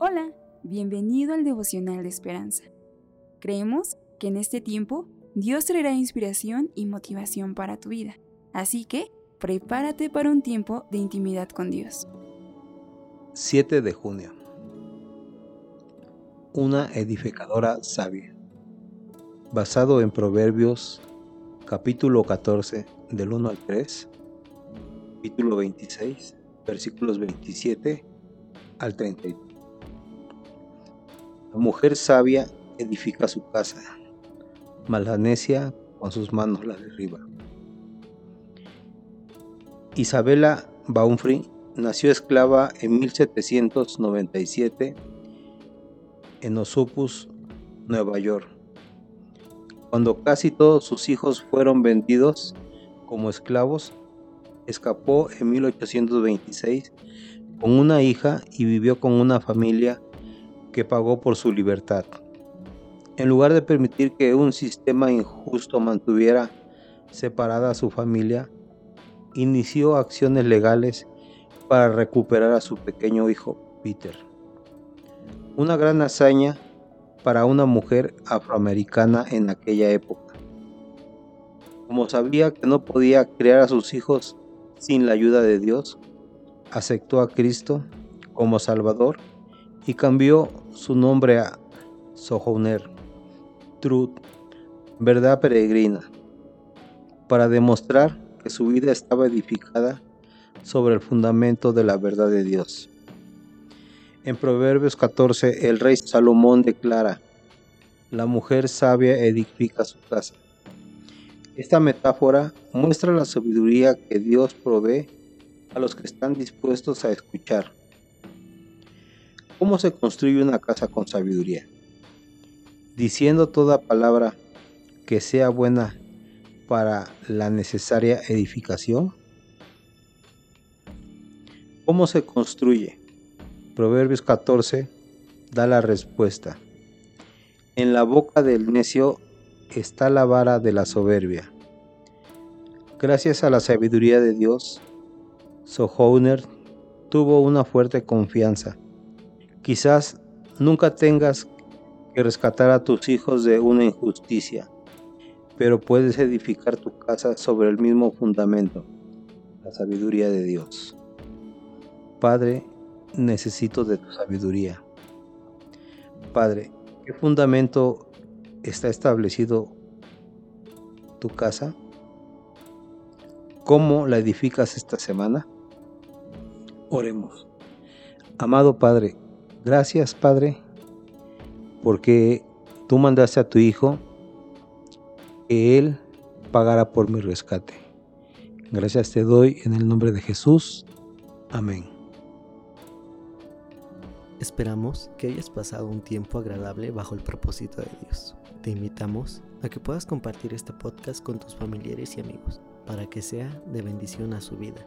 Hola, bienvenido al devocional de esperanza. Creemos que en este tiempo Dios traerá inspiración y motivación para tu vida, así que prepárate para un tiempo de intimidad con Dios. 7 de junio. Una edificadora sabia. Basado en Proverbios capítulo 14 del 1 al 3, capítulo 26, versículos 27 al 33. La mujer sabia edifica su casa, mas con sus manos la derriba. Isabela Baumfree nació esclava en 1797 en Osopus, Nueva York. Cuando casi todos sus hijos fueron vendidos como esclavos, escapó en 1826 con una hija y vivió con una familia que pagó por su libertad. En lugar de permitir que un sistema injusto mantuviera separada a su familia, inició acciones legales para recuperar a su pequeño hijo, Peter. Una gran hazaña para una mujer afroamericana en aquella época. Como sabía que no podía criar a sus hijos sin la ayuda de Dios, aceptó a Cristo como Salvador y cambió su nombre a Sojourner, Truth, verdad peregrina, para demostrar que su vida estaba edificada sobre el fundamento de la verdad de Dios. En Proverbios 14 el rey Salomón declara, la mujer sabia edifica su casa. Esta metáfora muestra la sabiduría que Dios provee a los que están dispuestos a escuchar ¿Cómo se construye una casa con sabiduría? Diciendo toda palabra que sea buena para la necesaria edificación. ¿Cómo se construye? Proverbios 14 da la respuesta. En la boca del necio está la vara de la soberbia. Gracias a la sabiduría de Dios, Sohouner tuvo una fuerte confianza Quizás nunca tengas que rescatar a tus hijos de una injusticia, pero puedes edificar tu casa sobre el mismo fundamento, la sabiduría de Dios. Padre, necesito de tu sabiduría. Padre, ¿qué fundamento está establecido tu casa? ¿Cómo la edificas esta semana? Oremos. Amado Padre, Gracias, Padre, porque tú mandaste a tu Hijo que Él pagara por mi rescate. Gracias te doy en el nombre de Jesús. Amén. Esperamos que hayas pasado un tiempo agradable bajo el propósito de Dios. Te invitamos a que puedas compartir este podcast con tus familiares y amigos para que sea de bendición a su vida.